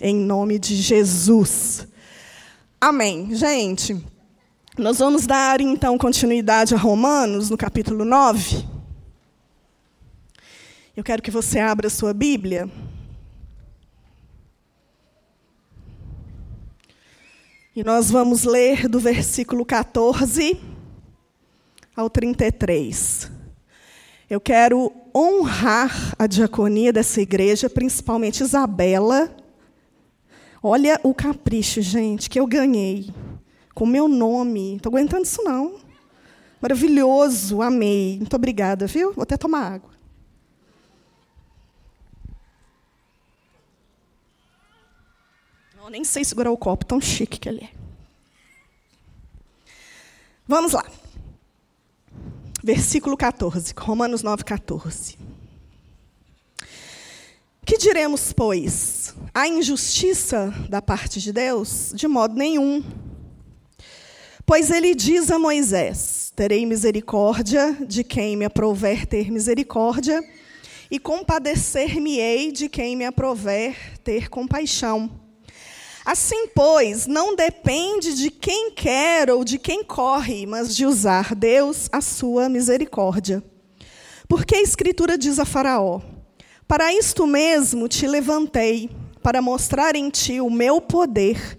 em nome de Jesus. Amém. Gente, nós vamos dar então continuidade a Romanos, no capítulo 9. Eu quero que você abra a sua Bíblia. E nós vamos ler do versículo 14 ao 33. Eu quero honrar a diaconia dessa igreja, principalmente Isabela. Olha o capricho, gente, que eu ganhei com meu nome. Estou aguentando isso não. Maravilhoso, amei. Muito obrigada, viu? Vou até tomar água. Eu nem sei segurar o copo, tão chique que ele é. Vamos lá. Versículo 14, Romanos 9, 14. Que diremos, pois? A injustiça da parte de Deus? De modo nenhum. Pois ele diz a Moisés: Terei misericórdia de quem me aprover ter misericórdia, e compadecer-me-ei de quem me aprover ter compaixão. Assim, pois, não depende de quem quer ou de quem corre, mas de usar Deus a sua misericórdia. Porque a Escritura diz a Faraó: Para isto mesmo te levantei, para mostrar em ti o meu poder,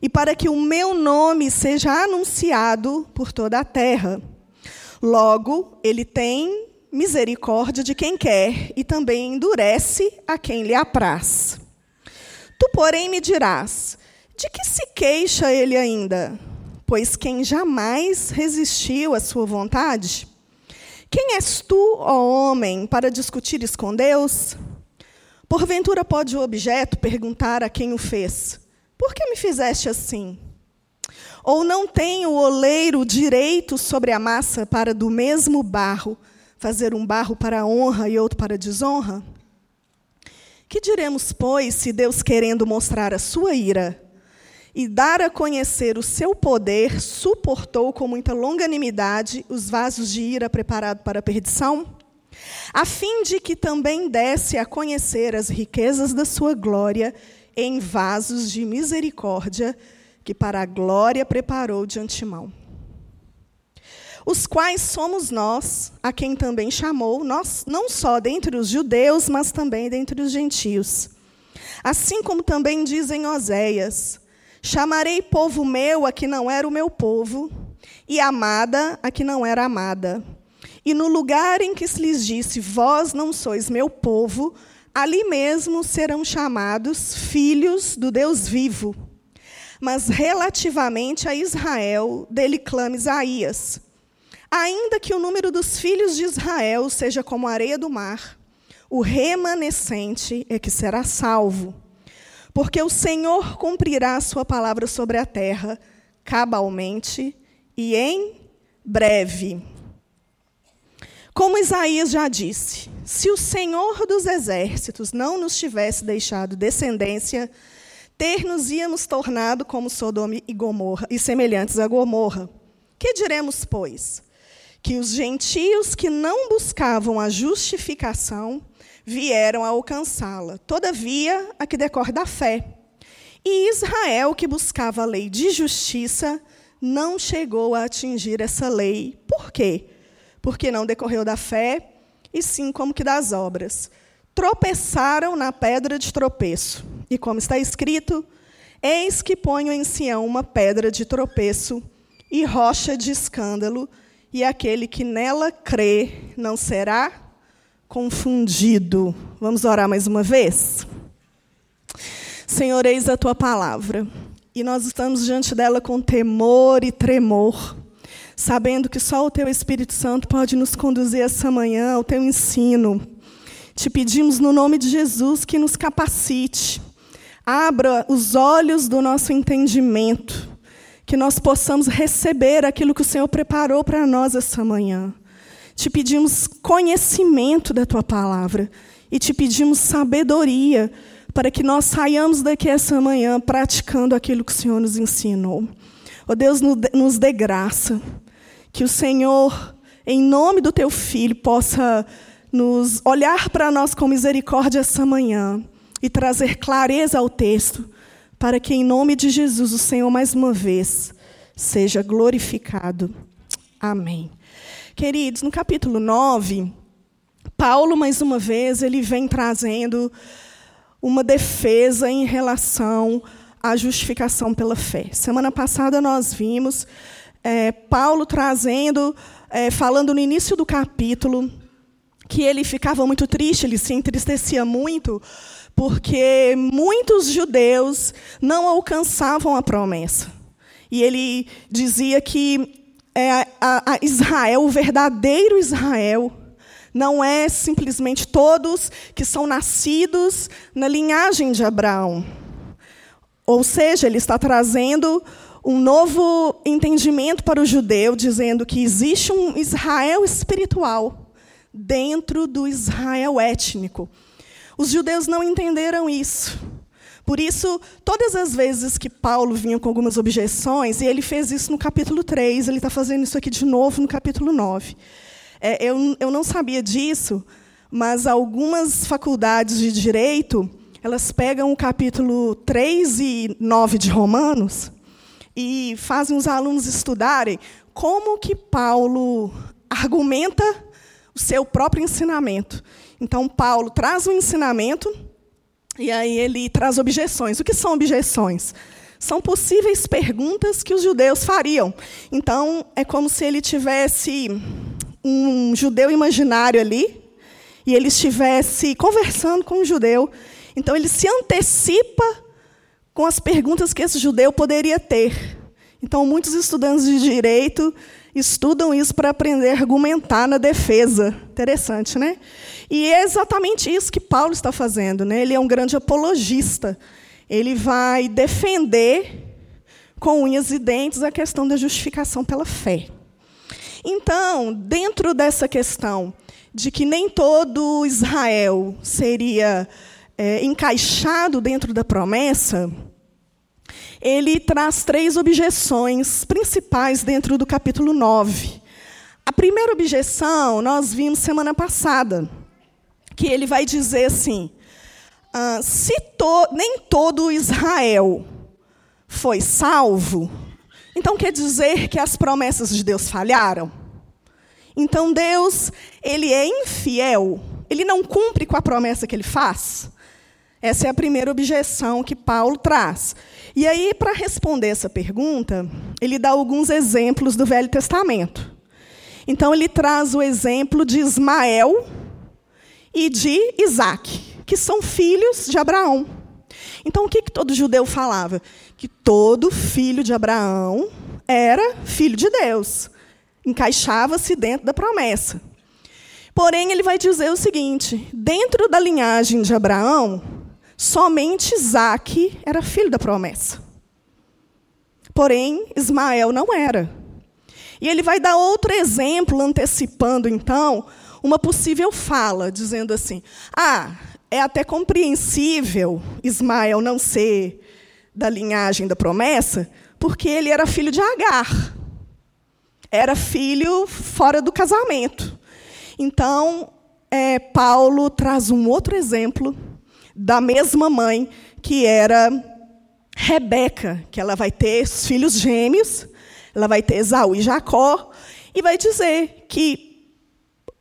e para que o meu nome seja anunciado por toda a terra. Logo, ele tem misericórdia de quem quer e também endurece a quem lhe apraz. Tu, porém, me dirás: de que se queixa ele ainda? Pois quem jamais resistiu à sua vontade? Quem és tu, ó homem, para discutires com Deus? Porventura pode o objeto perguntar a quem o fez: Por que me fizeste assim? Ou não tem o oleiro direito sobre a massa para do mesmo barro fazer um barro para honra e outro para desonra? Que diremos, pois, se Deus, querendo mostrar a sua ira e dar a conhecer o seu poder, suportou com muita longanimidade os vasos de ira preparados para a perdição? A fim de que também desse a conhecer as riquezas da sua glória em vasos de misericórdia, que para a glória preparou de antemão os quais somos nós, a quem também chamou, nós não só dentre os judeus, mas também dentre os gentios. Assim como também dizem Oséias: Chamarei povo meu a que não era o meu povo, e amada a que não era amada. E no lugar em que se lhes disse: Vós não sois meu povo, ali mesmo serão chamados filhos do Deus vivo. Mas relativamente a Israel, dele clama Isaías: Ainda que o número dos filhos de Israel seja como a areia do mar, o remanescente é que será salvo. Porque o Senhor cumprirá a sua palavra sobre a terra, cabalmente e em breve. Como Isaías já disse, se o Senhor dos exércitos não nos tivesse deixado descendência, ter-nos-íamos tornado como Sodoma e Gomorra e semelhantes a Gomorra. Que diremos, pois? que os gentios que não buscavam a justificação vieram a alcançá-la. Todavia, a que decorre da fé. E Israel, que buscava a lei de justiça, não chegou a atingir essa lei. Por quê? Porque não decorreu da fé, e sim como que das obras. Tropeçaram na pedra de tropeço. E como está escrito, eis que ponho em Sião uma pedra de tropeço e rocha de escândalo, e aquele que nela crê não será confundido. Vamos orar mais uma vez? Senhor, eis a tua palavra, e nós estamos diante dela com temor e tremor, sabendo que só o teu Espírito Santo pode nos conduzir essa manhã ao teu ensino. Te pedimos no nome de Jesus que nos capacite, abra os olhos do nosso entendimento que nós possamos receber aquilo que o Senhor preparou para nós essa manhã. Te pedimos conhecimento da tua palavra e te pedimos sabedoria para que nós saiamos daqui essa manhã praticando aquilo que o Senhor nos ensinou. Ó oh Deus, nos dê graça, que o Senhor, em nome do teu filho, possa nos olhar para nós com misericórdia essa manhã e trazer clareza ao texto, para que, em nome de Jesus, o Senhor, mais uma vez, seja glorificado. Amém. Queridos, no capítulo 9, Paulo, mais uma vez, ele vem trazendo uma defesa em relação à justificação pela fé. Semana passada nós vimos é, Paulo trazendo, é, falando no início do capítulo, que ele ficava muito triste, ele se entristecia muito, porque muitos judeus não alcançavam a promessa. E ele dizia que é, a, a Israel, o verdadeiro Israel, não é simplesmente todos que são nascidos na linhagem de Abraão. Ou seja, ele está trazendo um novo entendimento para o judeu, dizendo que existe um Israel espiritual dentro do Israel étnico. Os judeus não entenderam isso. Por isso, todas as vezes que Paulo vinha com algumas objeções, e ele fez isso no capítulo 3, ele está fazendo isso aqui de novo no capítulo 9. É, eu, eu não sabia disso, mas algumas faculdades de direito elas pegam o capítulo 3 e 9 de Romanos e fazem os alunos estudarem como que Paulo argumenta o seu próprio ensinamento. Então, Paulo traz um ensinamento e aí ele traz objeções. O que são objeções? São possíveis perguntas que os judeus fariam. Então, é como se ele tivesse um judeu imaginário ali, e ele estivesse conversando com um judeu. Então, ele se antecipa com as perguntas que esse judeu poderia ter. Então, muitos estudantes de direito estudam isso para aprender a argumentar na defesa. Interessante, né? E é exatamente isso que Paulo está fazendo. Né? Ele é um grande apologista. Ele vai defender com unhas e dentes a questão da justificação pela fé. Então, dentro dessa questão de que nem todo Israel seria é, encaixado dentro da promessa, ele traz três objeções principais dentro do capítulo 9. A primeira objeção nós vimos semana passada, que ele vai dizer assim: ah, se to, nem todo Israel foi salvo, então quer dizer que as promessas de Deus falharam? Então Deus, ele é infiel? Ele não cumpre com a promessa que ele faz? Essa é a primeira objeção que Paulo traz. E aí, para responder essa pergunta, ele dá alguns exemplos do Velho Testamento. Então, ele traz o exemplo de Ismael e de Isaac, que são filhos de Abraão. Então, o que, que todo judeu falava? Que todo filho de Abraão era filho de Deus, encaixava-se dentro da promessa. Porém, ele vai dizer o seguinte: dentro da linhagem de Abraão, somente Isaac era filho da promessa. Porém, Ismael não era. E ele vai dar outro exemplo, antecipando, então, uma possível fala, dizendo assim: ah, é até compreensível Ismael não ser da linhagem da promessa, porque ele era filho de Agar. Era filho fora do casamento. Então, é, Paulo traz um outro exemplo da mesma mãe, que era Rebeca, que ela vai ter filhos gêmeos, ela vai ter Esaú e Jacó, e vai dizer que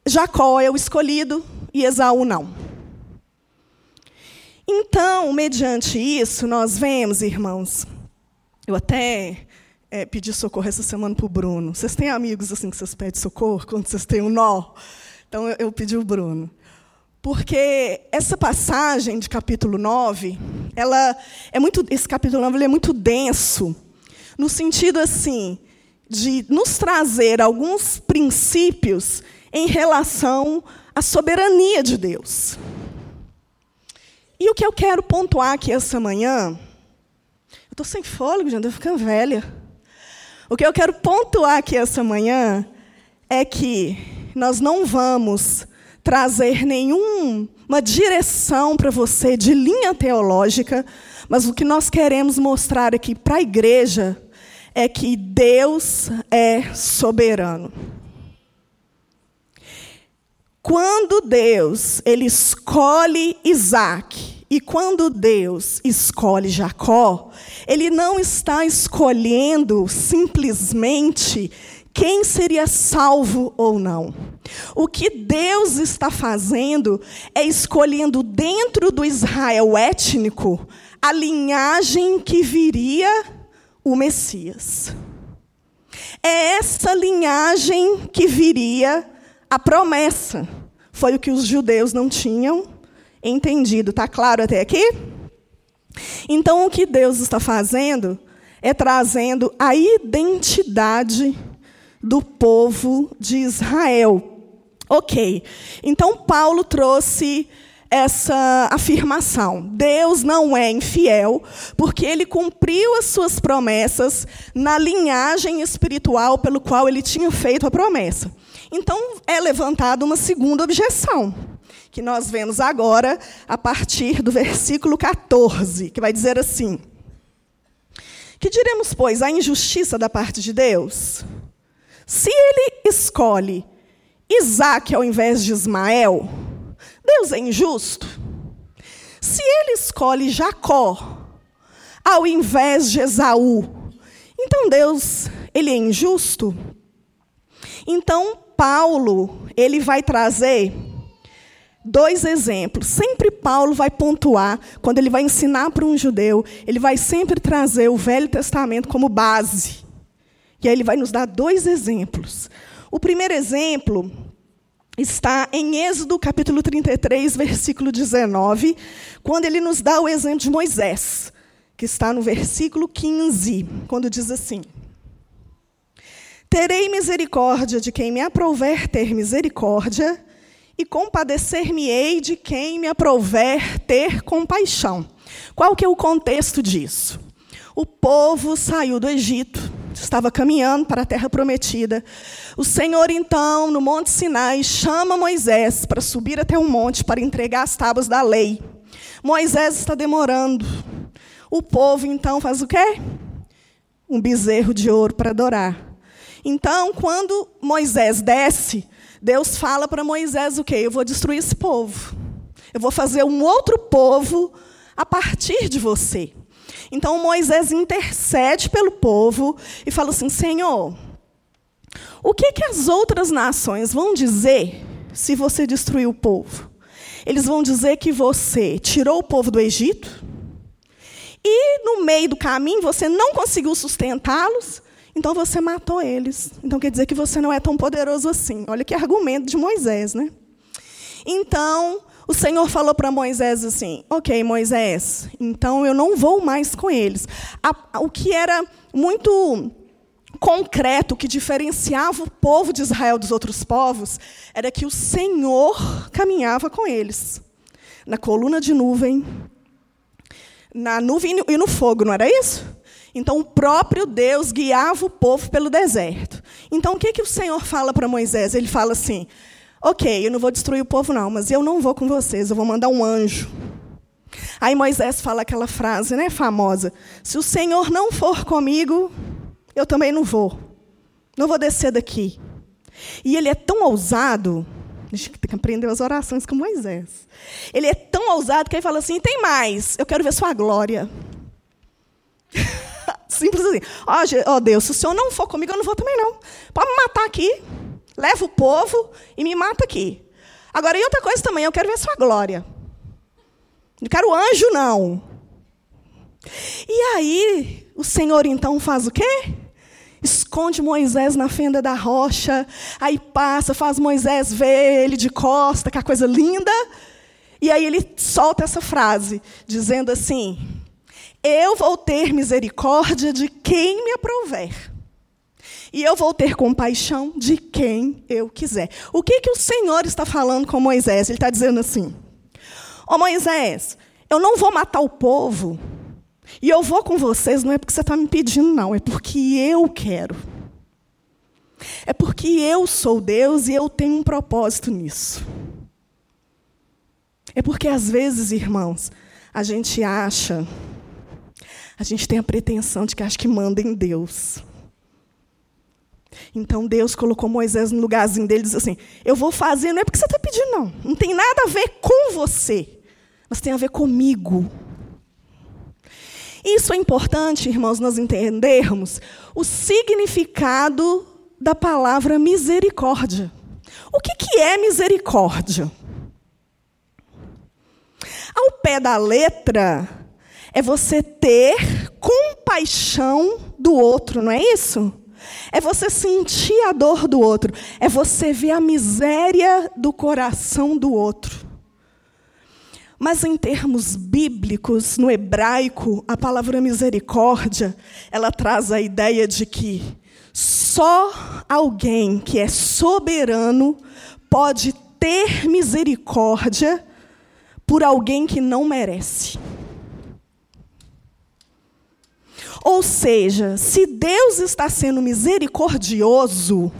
Jacó é o escolhido e Esaú não. Então, mediante isso, nós vemos, irmãos, eu até é, pedi socorro essa semana para o Bruno. Vocês têm amigos assim que vocês pedem socorro quando vocês têm um nó? Então, eu, eu pedi o Bruno. Porque essa passagem de capítulo 9, ela é muito, esse capítulo 9 é muito denso, no sentido assim, de nos trazer alguns princípios em relação à soberania de Deus. E o que eu quero pontuar aqui essa manhã, eu estou sem fôlego, já estou ficando velha. O que eu quero pontuar aqui essa manhã é que nós não vamos trazer nenhuma direção para você de linha teológica, mas o que nós queremos mostrar aqui para a igreja é que Deus é soberano. quando Deus ele escolhe Isaac e quando Deus escolhe Jacó, ele não está escolhendo simplesmente quem seria salvo ou não. O que Deus está fazendo é escolhendo dentro do Israel étnico a linhagem que viria o Messias. É essa linhagem que viria a promessa. Foi o que os judeus não tinham entendido. Está claro até aqui? Então, o que Deus está fazendo é trazendo a identidade do povo de Israel. Ok. Então, Paulo trouxe essa afirmação. Deus não é infiel, porque ele cumpriu as suas promessas na linhagem espiritual pelo qual ele tinha feito a promessa. Então, é levantada uma segunda objeção, que nós vemos agora a partir do versículo 14, que vai dizer assim: Que diremos, pois, a injustiça da parte de Deus? Se ele escolhe Isaac ao invés de Ismael, Deus é injusto? Se ele escolhe Jacó ao invés de Esaú, então Deus, ele é injusto? Então Paulo, ele vai trazer dois exemplos. Sempre Paulo vai pontuar, quando ele vai ensinar para um judeu, ele vai sempre trazer o Velho Testamento como base. E aí ele vai nos dar dois exemplos. O primeiro exemplo está em Êxodo capítulo 33, versículo 19, quando ele nos dá o exemplo de Moisés, que está no versículo 15, quando diz assim: Terei misericórdia de quem me aprouver ter misericórdia, e compadecer-me-ei de quem me aprouver ter compaixão. Qual que é o contexto disso? O povo saiu do Egito, estava caminhando para a terra prometida. O Senhor, então, no Monte Sinai, chama Moisés para subir até o monte para entregar as tábuas da lei. Moisés está demorando. O povo, então, faz o quê? Um bezerro de ouro para adorar. Então, quando Moisés desce, Deus fala para Moisés o quê? Eu vou destruir esse povo. Eu vou fazer um outro povo a partir de você. Então Moisés intercede pelo povo e fala assim: Senhor, o que, que as outras nações vão dizer se você destruir o povo? Eles vão dizer que você tirou o povo do Egito e no meio do caminho você não conseguiu sustentá-los então você matou eles. Então quer dizer que você não é tão poderoso assim. Olha que argumento de Moisés, né? Então, o Senhor falou para Moisés assim: Ok, Moisés, então eu não vou mais com eles. o que era muito concreto, que diferenciava o povo de Israel dos outros povos, era que o Senhor caminhava com eles. Na coluna de nuvem, na nuvem e no fogo, não era isso? Então, o próprio Deus guiava o povo pelo deserto. Então, o que, que o Senhor fala para Moisés? Ele fala assim: Ok, eu não vou destruir o povo, não, mas eu não vou com vocês, eu vou mandar um anjo. Aí Moisés fala aquela frase né, famosa: Se o Senhor não for comigo, eu também não vou. Não vou descer daqui. E ele é tão ousado, tem que aprender as orações com Moisés. Ele é tão ousado que ele fala assim: tem mais, eu quero ver sua glória. Simples assim. Ó oh, Deus, se o Senhor não for comigo, eu não vou também não. Pode me matar aqui, leva o povo e me mata aqui. Agora, e outra coisa também, eu quero ver sua glória. Não quero anjo, não. E aí, o Senhor então faz o quê? Esconde Moisés na fenda da rocha, aí passa, faz Moisés ver ele de costa, que é a coisa linda. E aí ele solta essa frase, dizendo assim: eu vou ter misericórdia de quem me aprouver. E eu vou ter compaixão de quem eu quiser. O que, que o Senhor está falando com Moisés? Ele está dizendo assim: Ô oh, Moisés, eu não vou matar o povo, e eu vou com vocês, não é porque você está me pedindo, não, é porque eu quero. É porque eu sou Deus e eu tenho um propósito nisso. É porque, às vezes, irmãos, a gente acha a gente tem a pretensão de que acha que manda em Deus. Então Deus colocou Moisés no lugarzinho dele e disse assim: Eu vou fazer, não é porque você está pedindo, não. Não tem nada a ver com você, mas tem a ver comigo. Isso é importante, irmãos, nós entendermos o significado da palavra misericórdia. O que, que é misericórdia? Ao pé da letra, é você ter compaixão do outro, não é isso? É você sentir a dor do outro, é você ver a miséria do coração do outro. Mas em termos bíblicos, no hebraico, a palavra misericórdia, ela traz a ideia de que só alguém que é soberano pode ter misericórdia por alguém que não merece. Ou seja, se Deus está sendo misericordioso,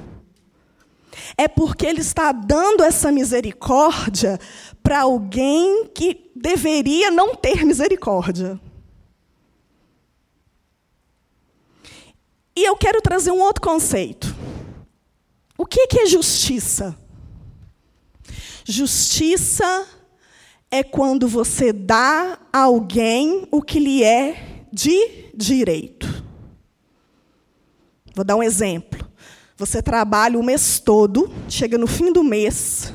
é porque Ele está dando essa misericórdia para alguém que deveria não ter misericórdia. E eu quero trazer um outro conceito. O que é justiça? Justiça é quando você dá a alguém o que lhe é de direito. Vou dar um exemplo. Você trabalha o mês todo, chega no fim do mês,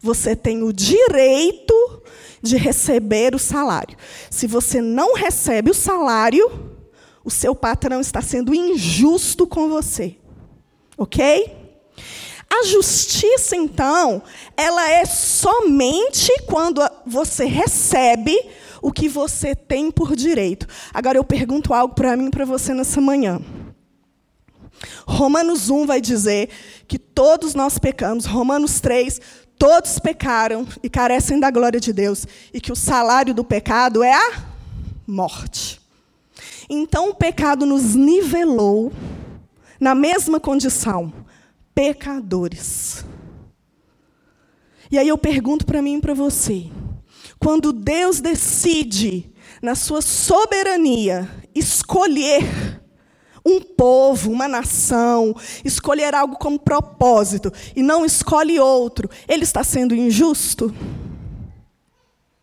você tem o direito de receber o salário. Se você não recebe o salário, o seu patrão está sendo injusto com você. Ok? A justiça, então, ela é somente quando você recebe o que você tem por direito. Agora eu pergunto algo para mim e para você nessa manhã. Romanos 1 vai dizer que todos nós pecamos. Romanos 3, todos pecaram e carecem da glória de Deus. E que o salário do pecado é a morte. Então o pecado nos nivelou na mesma condição, pecadores. E aí eu pergunto para mim e para você: quando Deus decide, na sua soberania, escolher um povo, uma nação, escolher algo como propósito e não escolhe outro, ele está sendo injusto?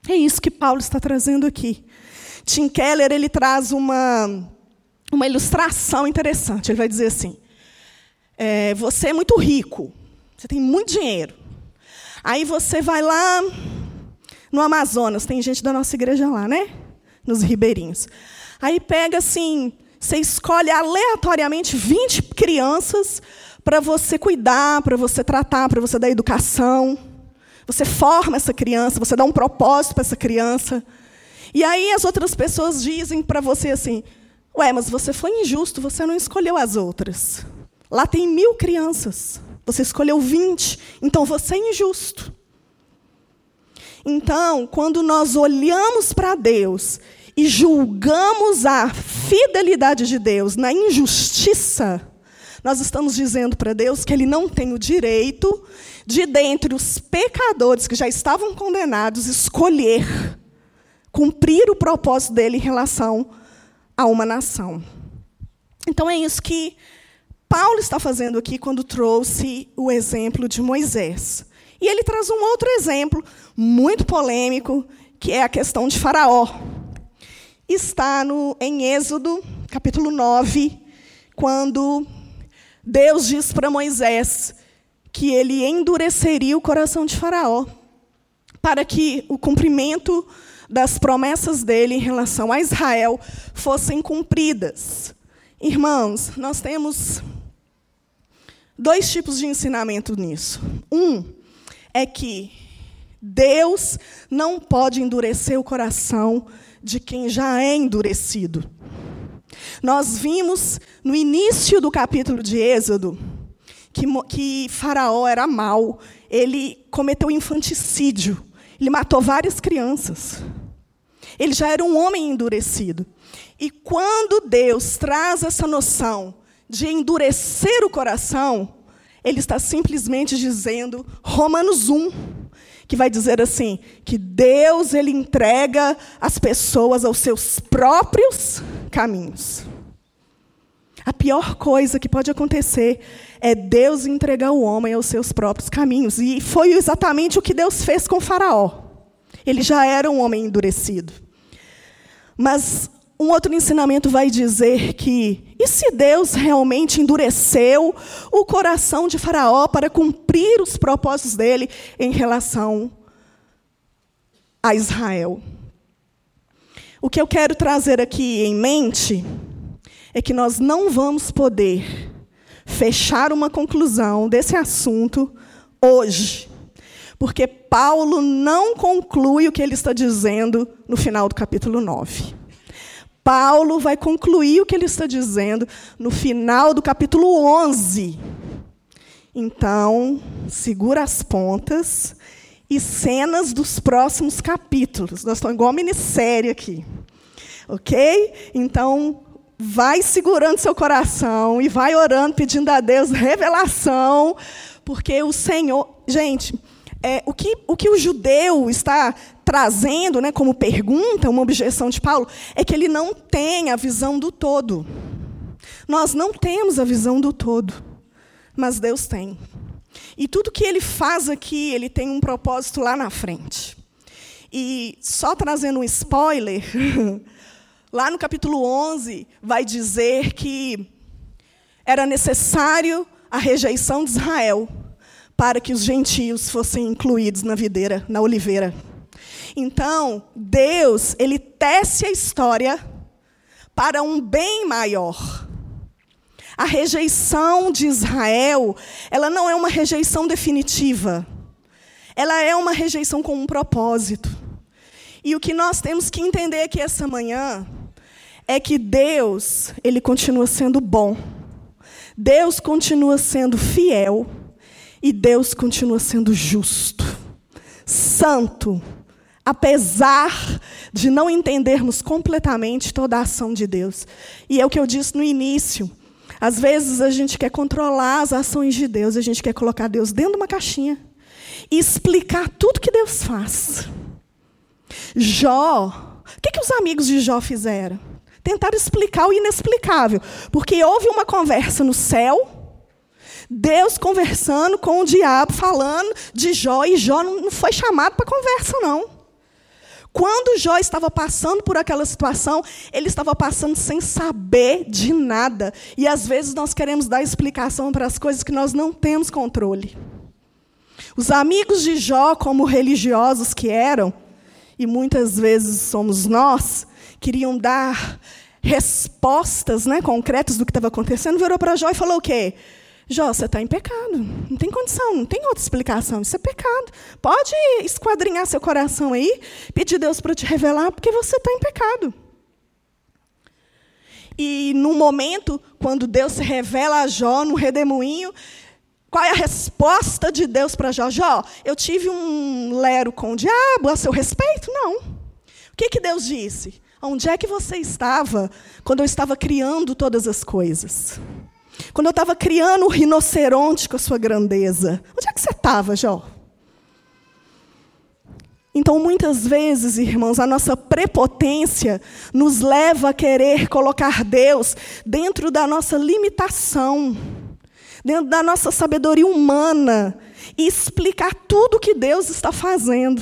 É isso que Paulo está trazendo aqui. Tim Keller ele traz uma, uma ilustração interessante. Ele vai dizer assim: é, você é muito rico, você tem muito dinheiro. Aí você vai lá no Amazonas, tem gente da nossa igreja lá, né? Nos ribeirinhos. Aí pega assim, você escolhe aleatoriamente 20 crianças para você cuidar, para você tratar, para você dar educação. Você forma essa criança, você dá um propósito para essa criança. E aí as outras pessoas dizem para você assim: Ué, mas você foi injusto, você não escolheu as outras. Lá tem mil crianças, você escolheu 20, então você é injusto. Então, quando nós olhamos para Deus e julgamos a fidelidade de Deus na injustiça, nós estamos dizendo para Deus que Ele não tem o direito de, dentre os pecadores que já estavam condenados, escolher cumprir o propósito dele em relação a uma nação. Então é isso que Paulo está fazendo aqui quando trouxe o exemplo de Moisés. E ele traz um outro exemplo muito polêmico, que é a questão de Faraó. Está no, em Êxodo, capítulo 9, quando Deus diz para Moisés que ele endureceria o coração de Faraó, para que o cumprimento das promessas dele em relação a Israel fossem cumpridas. Irmãos, nós temos dois tipos de ensinamento nisso. Um é que Deus não pode endurecer o coração de quem já é endurecido. Nós vimos no início do capítulo de Êxodo que, que Faraó era mau, ele cometeu infanticídio, ele matou várias crianças. Ele já era um homem endurecido. E quando Deus traz essa noção de endurecer o coração, ele está simplesmente dizendo Romanos 1, que vai dizer assim, que Deus ele entrega as pessoas aos seus próprios caminhos. A pior coisa que pode acontecer é Deus entregar o homem aos seus próprios caminhos. E foi exatamente o que Deus fez com Faraó. Ele já era um homem endurecido. Mas um outro ensinamento vai dizer que, e se Deus realmente endureceu o coração de Faraó para cumprir os propósitos dele em relação a Israel? O que eu quero trazer aqui em mente é que nós não vamos poder fechar uma conclusão desse assunto hoje, porque Paulo não conclui o que ele está dizendo no final do capítulo 9. Paulo vai concluir o que ele está dizendo no final do capítulo 11. Então, segura as pontas e cenas dos próximos capítulos. Nós estamos igual minissérie aqui. Ok? Então, vai segurando seu coração e vai orando, pedindo a Deus revelação, porque o Senhor. Gente, é, o, que, o que o judeu está trazendo né, como pergunta, uma objeção de Paulo, é que ele não tem a visão do todo. Nós não temos a visão do todo, mas Deus tem. E tudo que ele faz aqui, ele tem um propósito lá na frente. E só trazendo um spoiler, lá no capítulo 11, vai dizer que era necessário a rejeição de Israel para que os gentios fossem incluídos na videira, na oliveira. Então, Deus, ele tece a história para um bem maior. A rejeição de Israel, ela não é uma rejeição definitiva. Ela é uma rejeição com um propósito. E o que nós temos que entender aqui essa manhã é que Deus, ele continua sendo bom. Deus continua sendo fiel e Deus continua sendo justo, santo, apesar de não entendermos completamente toda a ação de Deus. E é o que eu disse no início. Às vezes a gente quer controlar as ações de Deus, a gente quer colocar Deus dentro de uma caixinha e explicar tudo que Deus faz. Jó, o que, que os amigos de Jó fizeram? Tentaram explicar o inexplicável, porque houve uma conversa no céu, Deus conversando com o diabo, falando de Jó, e Jó não foi chamado para conversa, não. Quando Jó estava passando por aquela situação, ele estava passando sem saber de nada. E às vezes nós queremos dar explicação para as coisas que nós não temos controle. Os amigos de Jó, como religiosos que eram, e muitas vezes somos nós, queriam dar respostas né, concretas do que estava acontecendo, virou para Jó e falou o quê? Jó, você está em pecado. Não tem condição, não tem outra explicação. Isso é pecado. Pode esquadrinhar seu coração aí, pedir Deus para te revelar, porque você está em pecado. E no momento, quando Deus se revela a Jó, no redemoinho, qual é a resposta de Deus para Jó? Jó, eu tive um lero com o diabo a seu respeito? Não. O que, que Deus disse? Onde é que você estava quando eu estava criando todas as coisas? Quando eu estava criando o rinoceronte com a sua grandeza, onde é que você estava, Jó? Então, muitas vezes, irmãos, a nossa prepotência nos leva a querer colocar Deus dentro da nossa limitação, dentro da nossa sabedoria humana e explicar tudo o que Deus está fazendo.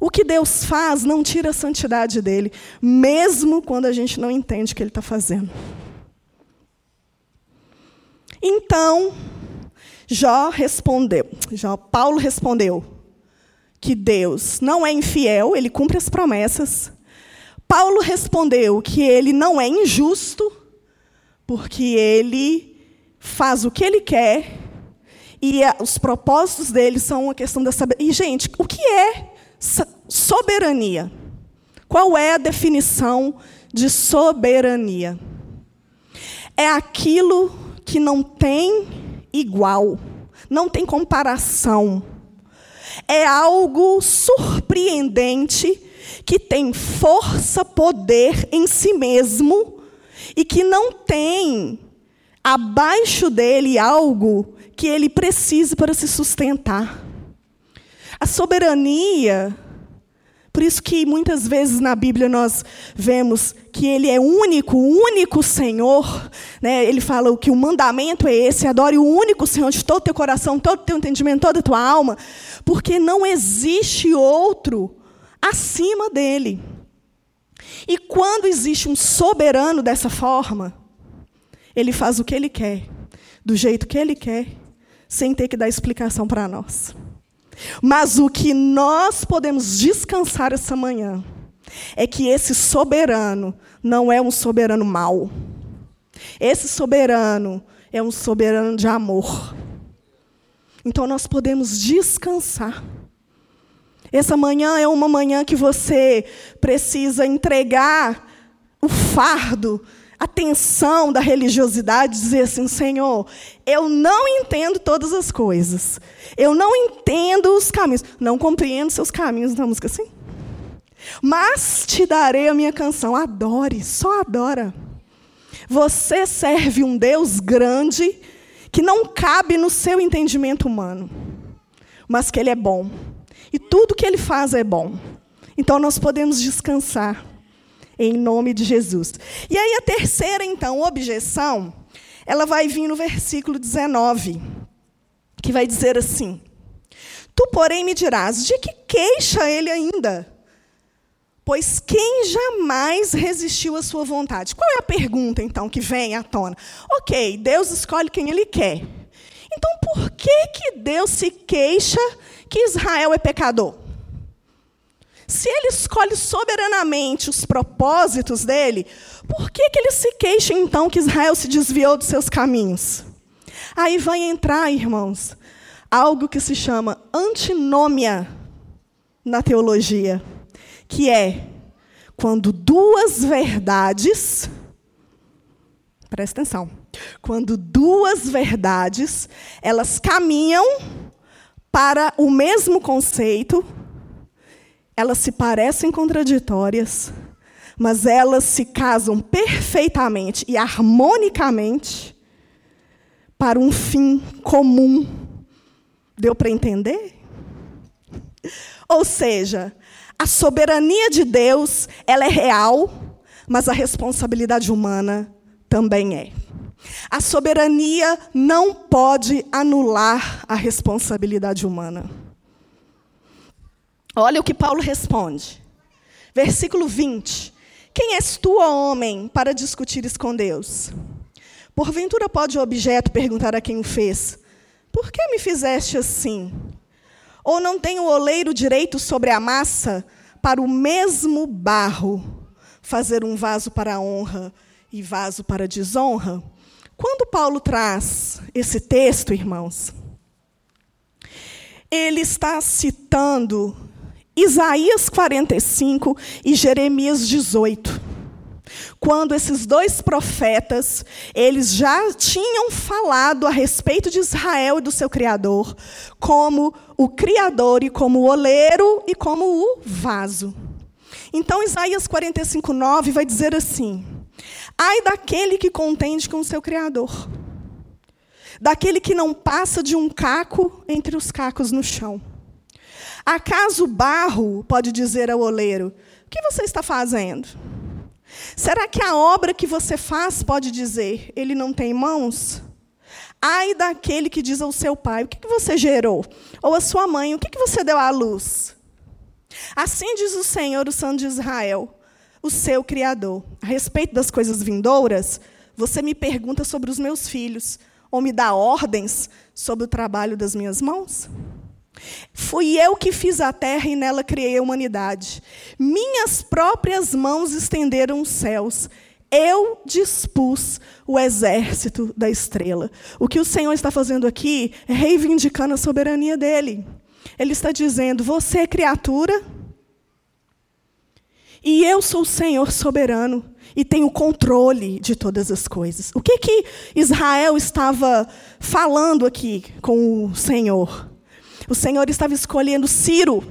O que Deus faz não tira a santidade dele, mesmo quando a gente não entende o que ele está fazendo. Então, Jó respondeu, Jó, Paulo respondeu que Deus não é infiel, ele cumpre as promessas. Paulo respondeu que ele não é injusto, porque ele faz o que ele quer e os propósitos dele são uma questão da sabedoria. E, gente, o que é soberania? Qual é a definição de soberania? É aquilo que não tem igual, não tem comparação. É algo surpreendente que tem força, poder em si mesmo e que não tem abaixo dele algo que ele precise para se sustentar. A soberania Por isso que muitas vezes na Bíblia nós vemos que ele é único, único Senhor. Né? Ele fala que o mandamento é esse: adore o único Senhor de todo o teu coração, todo o teu entendimento, toda a tua alma, porque não existe outro acima dele. E quando existe um soberano dessa forma, ele faz o que ele quer, do jeito que ele quer, sem ter que dar explicação para nós. Mas o que nós podemos descansar essa manhã é que esse soberano não é um soberano mau. Esse soberano é um soberano de amor. Então nós podemos descansar. Essa manhã é uma manhã que você precisa entregar o fardo a tensão da religiosidade, dizer assim: Senhor, eu não entendo todas as coisas, eu não entendo os caminhos, não compreendo seus caminhos na música assim. Mas te darei a minha canção, adore, só adora. Você serve um Deus grande que não cabe no seu entendimento humano, mas que Ele é bom. E tudo que Ele faz é bom. Então nós podemos descansar em nome de Jesus. E aí a terceira, então, objeção, ela vai vir no versículo 19, que vai dizer assim: Tu, porém, me dirás, de que queixa ele ainda? Pois quem jamais resistiu à sua vontade? Qual é a pergunta, então, que vem à tona? Ok, Deus escolhe quem ele quer. Então, por que, que Deus se queixa que Israel é pecador? Se ele escolhe soberanamente os propósitos dele, por que, que ele se queixa então que Israel se desviou dos seus caminhos? Aí vai entrar, irmãos, algo que se chama antinômia na teologia, que é quando duas verdades, presta atenção, quando duas verdades, elas caminham para o mesmo conceito, elas se parecem contraditórias, mas elas se casam perfeitamente e harmonicamente para um fim comum. Deu para entender? Ou seja, a soberania de Deus, ela é real, mas a responsabilidade humana também é. A soberania não pode anular a responsabilidade humana. Olha o que Paulo responde. Versículo 20. Quem és tu, ó homem, para discutires com Deus? Porventura pode o objeto perguntar a quem o fez: Por que me fizeste assim? Ou não tem o oleiro direito sobre a massa para o mesmo barro fazer um vaso para a honra e vaso para a desonra? Quando Paulo traz esse texto, irmãos, ele está citando Isaías 45 e Jeremias 18. Quando esses dois profetas, eles já tinham falado a respeito de Israel e do seu criador, como o criador e como o oleiro e como o vaso. Então Isaías 45, 9 vai dizer assim: Ai daquele que contende com o seu criador, daquele que não passa de um caco entre os cacos no chão Acaso o barro pode dizer ao oleiro: O que você está fazendo? Será que a obra que você faz pode dizer: Ele não tem mãos? Ai daquele que diz ao seu pai: O que você gerou? Ou a sua mãe: O que você deu à luz? Assim diz o Senhor, o Santo de Israel, o seu Criador. A respeito das coisas vindouras, você me pergunta sobre os meus filhos, ou me dá ordens sobre o trabalho das minhas mãos? Fui eu que fiz a terra e nela criei a humanidade. Minhas próprias mãos estenderam os céus. Eu dispus o exército da estrela. O que o Senhor está fazendo aqui é reivindicando a soberania dele. Ele está dizendo: Você é criatura, e eu sou o Senhor soberano e tenho controle de todas as coisas. O que que Israel estava falando aqui com o Senhor? O Senhor estava escolhendo Ciro,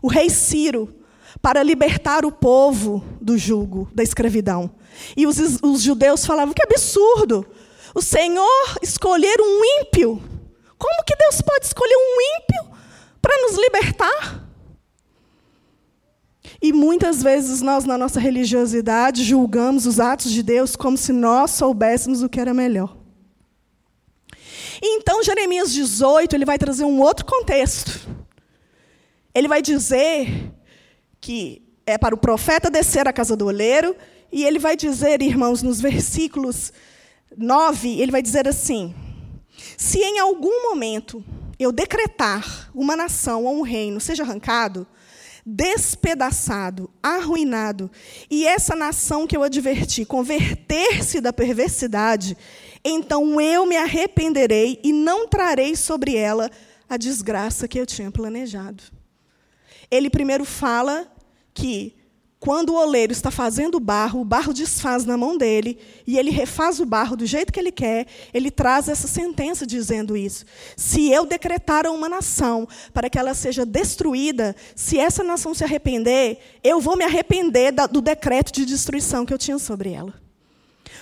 o rei Ciro, para libertar o povo do jugo, da escravidão. E os, os judeus falavam: que absurdo! O Senhor escolher um ímpio. Como que Deus pode escolher um ímpio para nos libertar? E muitas vezes nós, na nossa religiosidade, julgamos os atos de Deus como se nós soubéssemos o que era melhor. Então, Jeremias 18, ele vai trazer um outro contexto. Ele vai dizer que é para o profeta descer à casa do oleiro, e ele vai dizer, irmãos, nos versículos 9, ele vai dizer assim: Se em algum momento eu decretar uma nação ou um reino seja arrancado, despedaçado, arruinado, e essa nação que eu adverti converter-se da perversidade, então eu me arrependerei e não trarei sobre ela a desgraça que eu tinha planejado. Ele primeiro fala que quando o oleiro está fazendo o barro, o barro desfaz na mão dele, e ele refaz o barro do jeito que ele quer, ele traz essa sentença dizendo isso. Se eu decretar a uma nação para que ela seja destruída, se essa nação se arrepender, eu vou me arrepender do decreto de destruição que eu tinha sobre ela.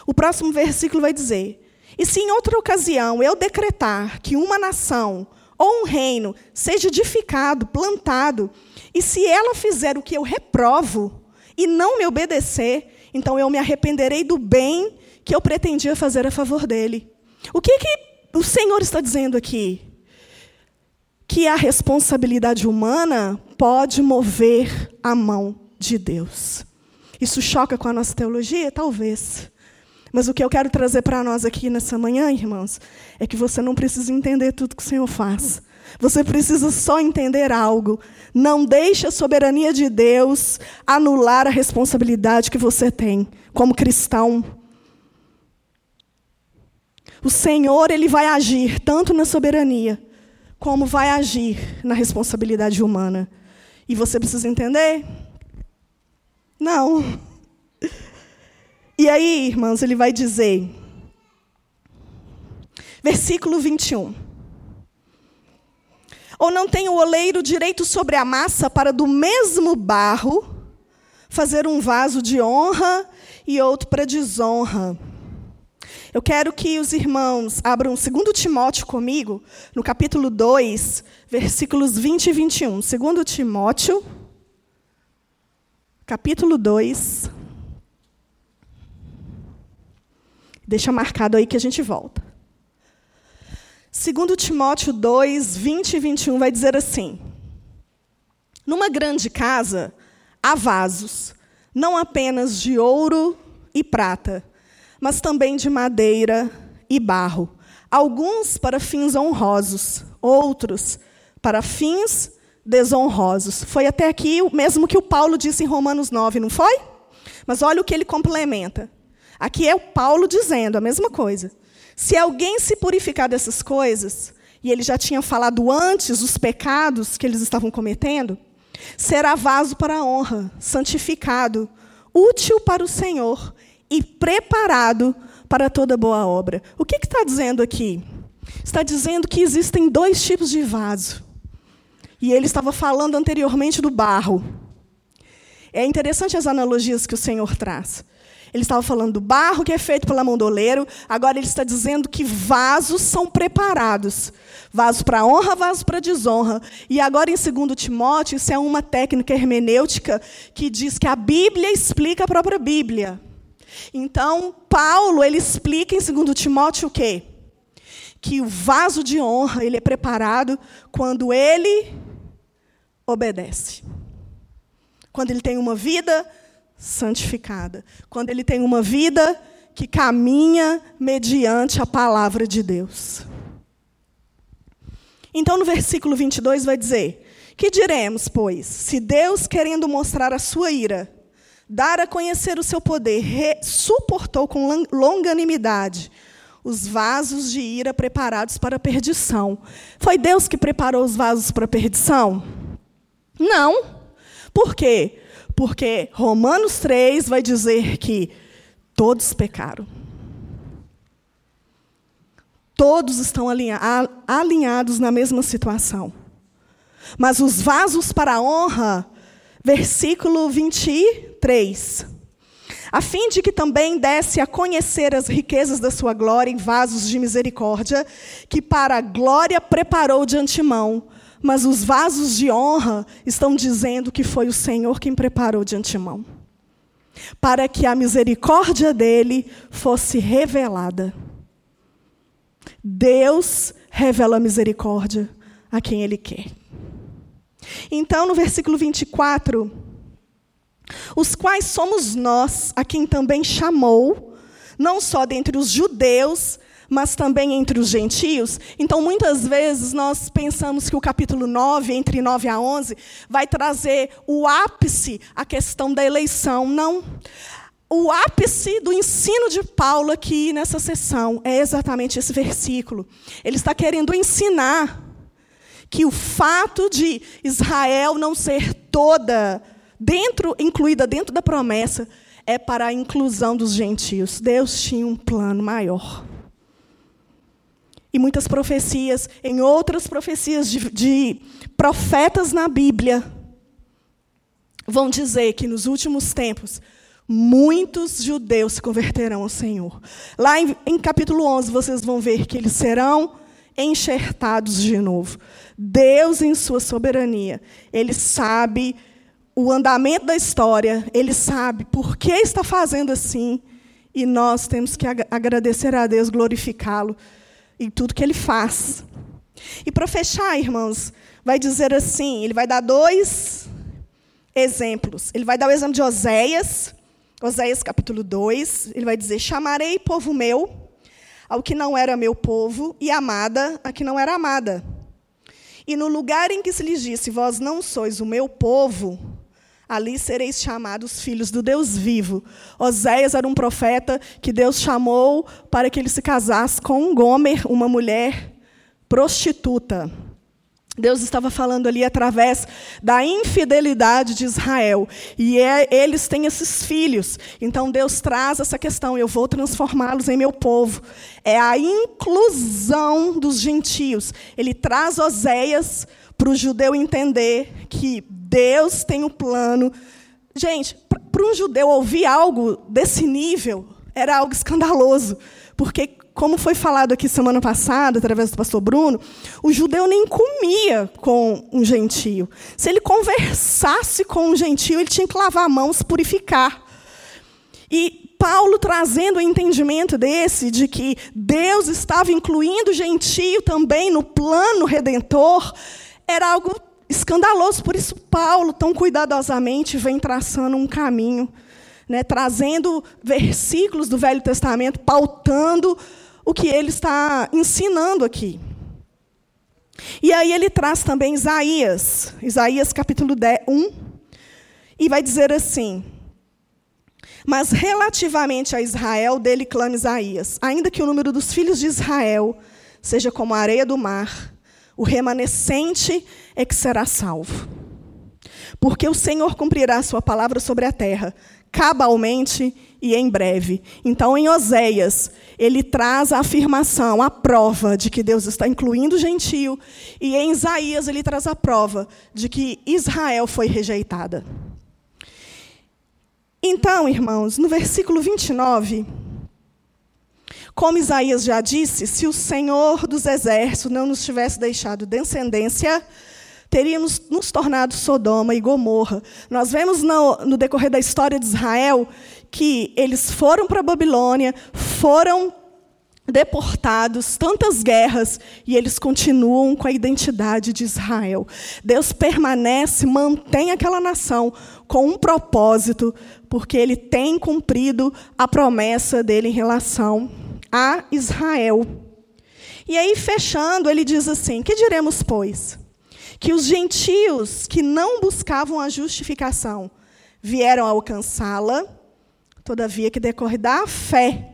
O próximo versículo vai dizer: E se em outra ocasião eu decretar que uma nação ou um reino seja edificado, plantado, e se ela fizer o que eu reprovo, e não me obedecer, então eu me arrependerei do bem que eu pretendia fazer a favor dele. O que, que o Senhor está dizendo aqui? Que a responsabilidade humana pode mover a mão de Deus. Isso choca com a nossa teologia? Talvez. Mas o que eu quero trazer para nós aqui nessa manhã, irmãos, é que você não precisa entender tudo que o Senhor faz. Você precisa só entender algo. Não deixe a soberania de Deus anular a responsabilidade que você tem como cristão. O Senhor, ele vai agir tanto na soberania como vai agir na responsabilidade humana. E você precisa entender? Não. E aí, irmãos, ele vai dizer, versículo 21. Ou não tem o oleiro direito sobre a massa para do mesmo barro fazer um vaso de honra e outro para desonra? Eu quero que os irmãos abram 2 Timóteo comigo, no capítulo 2, versículos 20 e 21. 2 Timóteo, capítulo 2. Deixa marcado aí que a gente volta. Segundo Timóteo 2, 20 e 21 vai dizer assim: Numa grande casa há vasos, não apenas de ouro e prata, mas também de madeira e barro, alguns para fins honrosos, outros para fins desonrosos. Foi até aqui o mesmo que o Paulo disse em Romanos 9, não foi? Mas olha o que ele complementa. Aqui é o Paulo dizendo a mesma coisa. Se alguém se purificar dessas coisas, e ele já tinha falado antes os pecados que eles estavam cometendo, será vaso para a honra, santificado, útil para o Senhor e preparado para toda boa obra. O que está dizendo aqui? Está dizendo que existem dois tipos de vaso. E ele estava falando anteriormente do barro. É interessante as analogias que o Senhor traz. Ele estava falando do barro que é feito pela mão do oleiro, agora ele está dizendo que vasos são preparados. Vaso para honra, vaso para desonra. E agora, em 2 Timóteo, isso é uma técnica hermenêutica que diz que a Bíblia explica a própria Bíblia. Então, Paulo, ele explica em 2 Timóteo o quê? Que o vaso de honra, ele é preparado quando ele obedece. Quando ele tem uma vida santificada. Quando ele tem uma vida que caminha mediante a palavra de Deus. Então, no versículo 22 vai dizer: Que diremos, pois, se Deus, querendo mostrar a sua ira, dar a conhecer o seu poder, suportou com longanimidade os vasos de ira preparados para a perdição. Foi Deus que preparou os vasos para a perdição? Não. Por quê? Porque Romanos 3 vai dizer que todos pecaram. Todos estão alinhados na mesma situação. Mas os vasos para a honra, versículo 23. A fim de que também desse a conhecer as riquezas da sua glória em vasos de misericórdia, que para a glória preparou de antemão, mas os vasos de honra estão dizendo que foi o Senhor quem preparou de antemão para que a misericórdia dele fosse revelada. Deus revela a misericórdia a quem ele quer. Então, no versículo 24, os quais somos nós, a quem também chamou, não só dentre os judeus, mas também entre os gentios. Então, muitas vezes, nós pensamos que o capítulo 9, entre 9 a 11, vai trazer o ápice, a questão da eleição. Não. O ápice do ensino de Paulo aqui nessa sessão é exatamente esse versículo. Ele está querendo ensinar que o fato de Israel não ser toda dentro, incluída dentro da promessa, é para a inclusão dos gentios. Deus tinha um plano maior. E muitas profecias, em outras profecias de, de profetas na Bíblia, vão dizer que nos últimos tempos muitos judeus se converterão ao Senhor. Lá em, em, capítulo 11, vocês vão ver que eles serão enxertados de novo. Deus, em sua soberania, ele sabe o andamento da história, ele sabe por que está fazendo assim, e nós temos que agradecer a Deus, glorificá-lo em tudo que ele faz. E para fechar, irmãos, vai dizer assim: ele vai dar dois exemplos. Ele vai dar o exemplo de Oséias, Oséias capítulo 2, ele vai dizer: Chamarei povo meu ao que não era meu povo, e amada a que não era amada. E no lugar em que se lhes disse: Vós não sois o meu povo, ali sereis chamados filhos do Deus vivo. Oséias era um profeta que Deus chamou para que ele se casasse com Gomer, uma mulher prostituta. Deus estava falando ali através da infidelidade de Israel. E é, eles têm esses filhos. Então Deus traz essa questão: eu vou transformá-los em meu povo. É a inclusão dos gentios. Ele traz Oséias para o judeu entender que Deus tem um plano. Gente, para um judeu ouvir algo desse nível era algo escandaloso, porque como foi falado aqui semana passada, através do pastor Bruno, o judeu nem comia com um gentio. Se ele conversasse com um gentio, ele tinha que lavar a mão, se purificar. E Paulo trazendo o entendimento desse, de que Deus estava incluindo o gentio também no plano redentor, era algo escandaloso. Por isso, Paulo, tão cuidadosamente, vem traçando um caminho, né, trazendo versículos do Velho Testamento, pautando o que ele está ensinando aqui. E aí ele traz também Isaías, Isaías capítulo 1, e vai dizer assim: Mas relativamente a Israel, dele clama Isaías, ainda que o número dos filhos de Israel seja como a areia do mar, o remanescente é que será salvo. Porque o Senhor cumprirá sua palavra sobre a terra, cabalmente e em breve. Então, em Oséias, ele traz a afirmação, a prova de que Deus está incluindo o gentio, e em Isaías ele traz a prova de que Israel foi rejeitada. Então, irmãos, no versículo 29, como Isaías já disse, se o Senhor dos exércitos não nos tivesse deixado descendência, teríamos nos tornado Sodoma e Gomorra. Nós vemos no, no decorrer da história de Israel que eles foram para a Babilônia, foram deportados, tantas guerras, e eles continuam com a identidade de Israel. Deus permanece, mantém aquela nação com um propósito, porque ele tem cumprido a promessa dele em relação a Israel. E aí, fechando, ele diz assim: Que diremos, pois? Que os gentios que não buscavam a justificação vieram alcançá-la todavia que decorre da fé.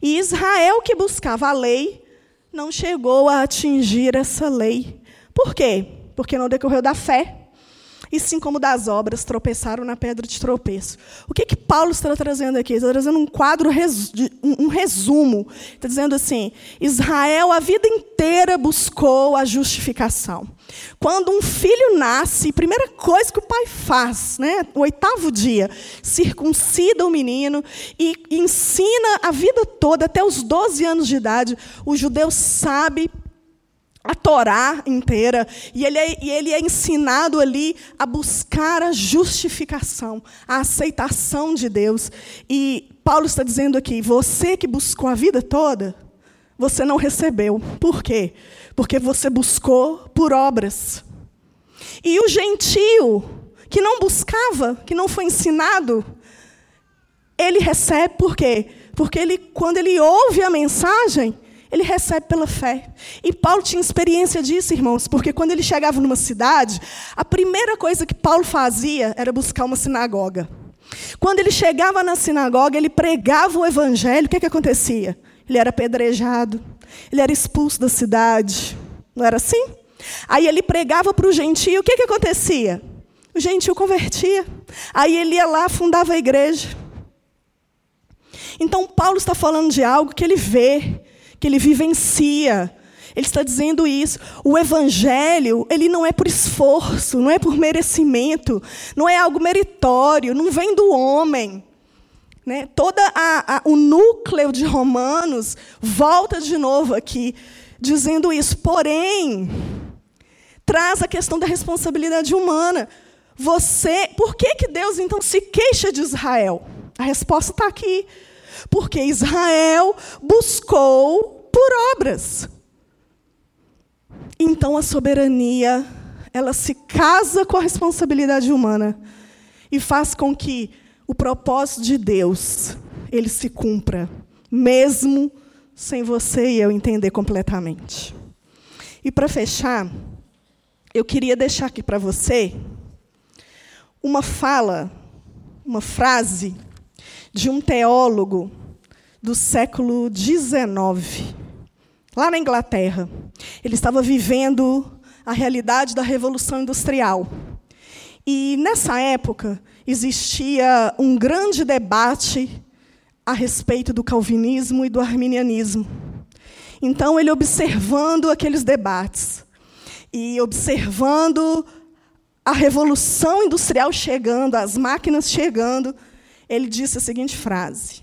E Israel, que buscava a lei, não chegou a atingir essa lei. Por quê? Porque não decorreu da fé. E sim como das obras, tropeçaram na pedra de tropeço. O que, que Paulo está trazendo aqui? Ele está trazendo um quadro, um resumo. Está dizendo assim: Israel a vida inteira buscou a justificação. Quando um filho nasce, a primeira coisa que o pai faz, né, o oitavo dia, circuncida o menino e ensina a vida toda, até os 12 anos de idade, o judeu sabe a Torá inteira, e ele, é, e ele é ensinado ali a buscar a justificação, a aceitação de Deus. E Paulo está dizendo aqui: você que buscou a vida toda, você não recebeu. Por quê? Porque você buscou por obras. E o gentio, que não buscava, que não foi ensinado, ele recebe por quê? Porque ele, quando ele ouve a mensagem, ele recebe pela fé. E Paulo tinha experiência disso, irmãos, porque quando ele chegava numa cidade, a primeira coisa que Paulo fazia era buscar uma sinagoga. Quando ele chegava na sinagoga, ele pregava o evangelho, o que, que acontecia? Ele era apedrejado, ele era expulso da cidade. Não era assim? Aí ele pregava para o gentio, o que, que acontecia? O gentio convertia. Aí ele ia lá, fundava a igreja. Então, Paulo está falando de algo que ele vê, que ele vivencia. Ele está dizendo isso. O evangelho, ele não é por esforço, não é por merecimento, não é algo meritório, não vem do homem. Né? Todo o núcleo de Romanos volta de novo aqui, dizendo isso. Porém, traz a questão da responsabilidade humana. Você, por que, que Deus então se queixa de Israel? A resposta está aqui. Porque Israel buscou por obras. Então a soberania, ela se casa com a responsabilidade humana e faz com que o propósito de Deus ele se cumpra, mesmo sem você e eu entender completamente. E para fechar, eu queria deixar aqui para você uma fala, uma frase de um teólogo do século XIX, lá na Inglaterra. Ele estava vivendo a realidade da Revolução Industrial. E, nessa época, existia um grande debate a respeito do calvinismo e do arminianismo. Então, ele observando aqueles debates e observando a revolução industrial chegando, as máquinas chegando, ele disse a seguinte frase: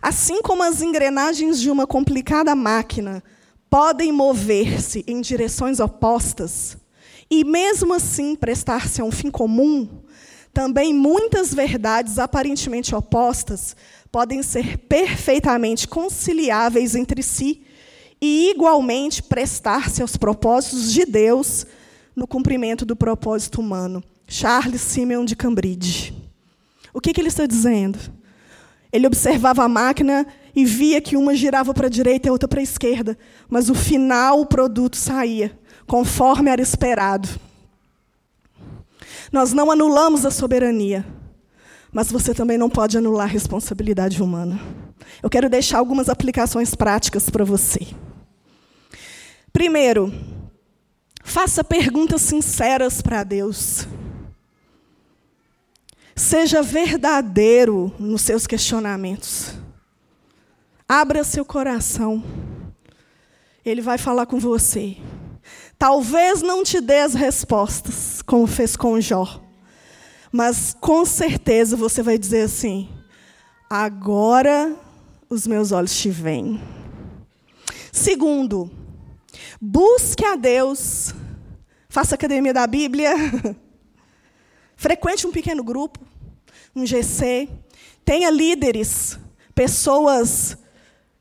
Assim como as engrenagens de uma complicada máquina podem mover-se em direções opostas e, mesmo assim, prestar-se a um fim comum, também muitas verdades aparentemente opostas podem ser perfeitamente conciliáveis entre si e, igualmente, prestar-se aos propósitos de Deus no cumprimento do propósito humano. Charles Simeon de Cambridge. O que, que ele está dizendo? Ele observava a máquina e via que uma girava para a direita e a outra para a esquerda, mas o final o produto saía, conforme era esperado. Nós não anulamos a soberania, mas você também não pode anular a responsabilidade humana. Eu quero deixar algumas aplicações práticas para você. Primeiro, faça perguntas sinceras para Deus. Seja verdadeiro nos seus questionamentos. Abra seu coração. Ele vai falar com você. Talvez não te dê as respostas, como fez com Jó. Mas com certeza você vai dizer assim: agora os meus olhos te veem. Segundo, busque a Deus. Faça academia da Bíblia. Frequente um pequeno grupo, um GC. Tenha líderes, pessoas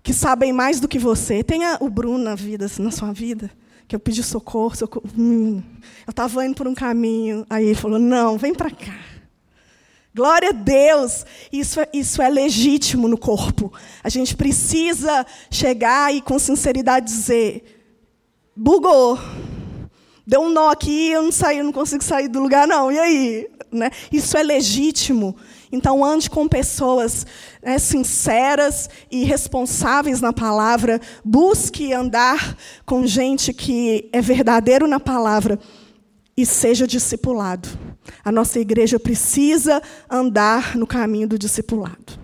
que sabem mais do que você. Tenha o Bruno na vida, na sua vida, que eu pedi socorro. socorro. Hum, eu estava indo por um caminho, aí ele falou: não, vem para cá. Glória a Deus! Isso é, isso é legítimo no corpo. A gente precisa chegar e, com sinceridade, dizer: bugou. Deu um nó aqui, eu não saí, eu não consigo sair do lugar, não. E aí? Né? Isso é legítimo. Então, ande com pessoas né, sinceras e responsáveis na palavra. Busque andar com gente que é verdadeiro na palavra e seja discipulado. A nossa igreja precisa andar no caminho do discipulado.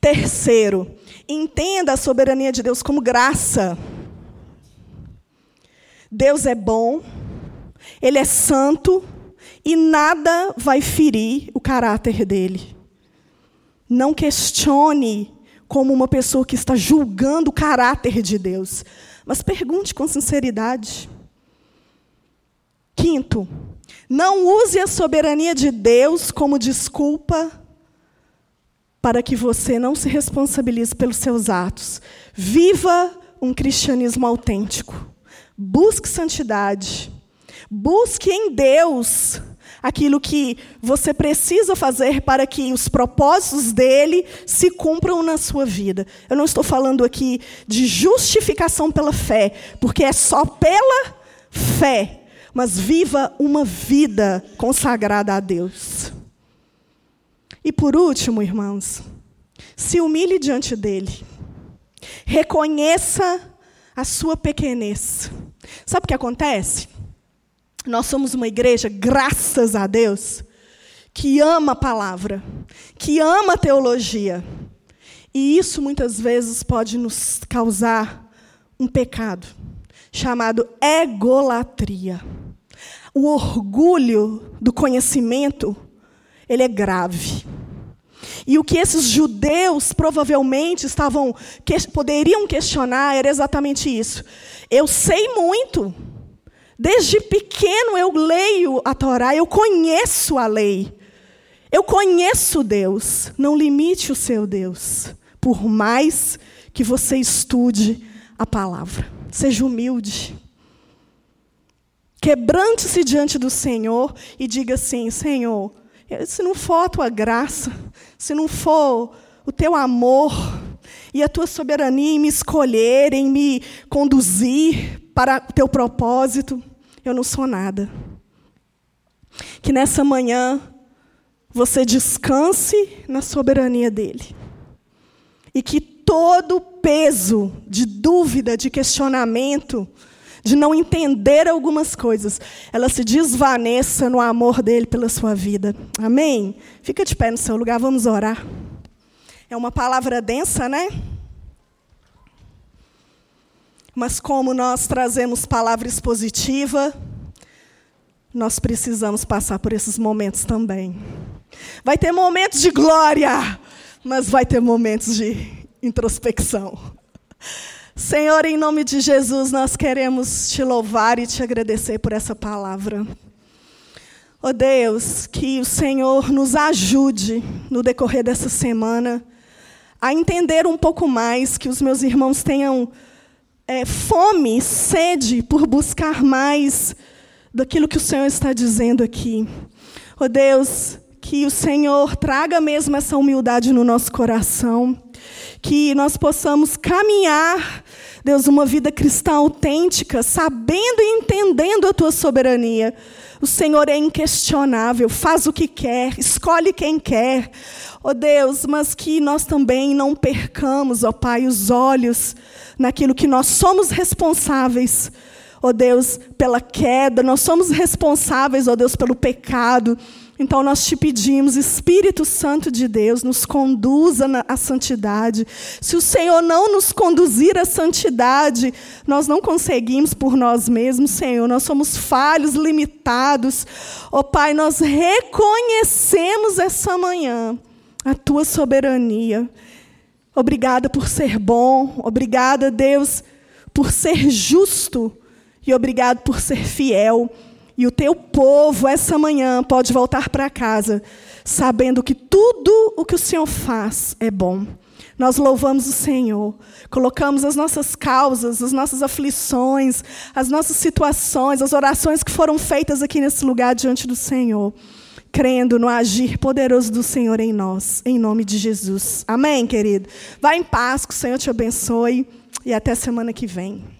Terceiro, entenda a soberania de Deus como graça. Deus é bom, Ele é santo e nada vai ferir o caráter dele. Não questione como uma pessoa que está julgando o caráter de Deus, Mas pergunte com sinceridade. Quinto, não use a soberania de Deus como desculpa para que você não se responsabilize pelos seus atos. Viva um cristianismo autêntico. Busque santidade. Busque em Deus aquilo que você precisa fazer para que os propósitos dele se cumpram na sua vida. Eu não estou falando aqui de justificação pela fé, porque é só pela fé, mas viva uma vida consagrada a Deus. E por último, irmãos, se humilhe diante dele. Reconheça a sua pequenez. Sabe o que acontece? Nós somos uma igreja, graças a Deus, que ama a palavra, que ama a teologia. E isso muitas vezes pode nos causar um pecado chamado egolatria. O orgulho do conhecimento, ele é grave. E o que esses judeus provavelmente estavam que, poderiam questionar era exatamente isso. Eu sei muito. Desde pequeno eu leio a Torá, eu conheço a lei. Eu conheço Deus. Não limite o seu Deus, por mais que você estude a palavra. Seja humilde. Quebrante-se diante do Senhor e diga assim: Senhor, se não for a tua graça, se não for o teu amor e a tua soberania em me escolher, em me conduzir para o teu propósito, eu não sou nada. Que nessa manhã você descanse na soberania dele. E que todo peso de dúvida, de questionamento, de não entender algumas coisas, ela se desvaneça no amor dele pela sua vida. Amém? Fica de pé no seu lugar, vamos orar. É uma palavra densa, né? Mas como nós trazemos palavra expositiva, nós precisamos passar por esses momentos também. Vai ter momentos de glória, mas vai ter momentos de introspecção. Senhor, em nome de Jesus, nós queremos te louvar e te agradecer por essa palavra. Oh Deus, que o Senhor nos ajude no decorrer dessa semana a entender um pouco mais, que os meus irmãos tenham é, fome, sede por buscar mais daquilo que o Senhor está dizendo aqui. Oh Deus, que o Senhor traga mesmo essa humildade no nosso coração que nós possamos caminhar, Deus, uma vida cristã autêntica, sabendo e entendendo a tua soberania. O Senhor é inquestionável, faz o que quer, escolhe quem quer. Ó oh Deus, mas que nós também não percamos, ó oh Pai, os olhos naquilo que nós somos responsáveis. Ó oh Deus, pela queda, nós somos responsáveis, ó Deus, pelo pecado. Então nós te pedimos, Espírito Santo de Deus, nos conduza à santidade. Se o Senhor não nos conduzir à santidade, nós não conseguimos por nós mesmos, Senhor. Nós somos falhos, limitados. Ó oh, Pai, nós reconhecemos essa manhã a tua soberania. Obrigada por ser bom, obrigada, Deus, por ser justo e obrigado por ser fiel. E o teu povo, essa manhã, pode voltar para casa, sabendo que tudo o que o Senhor faz é bom. Nós louvamos o Senhor, colocamos as nossas causas, as nossas aflições, as nossas situações, as orações que foram feitas aqui nesse lugar diante do Senhor, crendo no agir poderoso do Senhor em nós, em nome de Jesus. Amém, querido? Vá em paz, que o Senhor te abençoe e até semana que vem.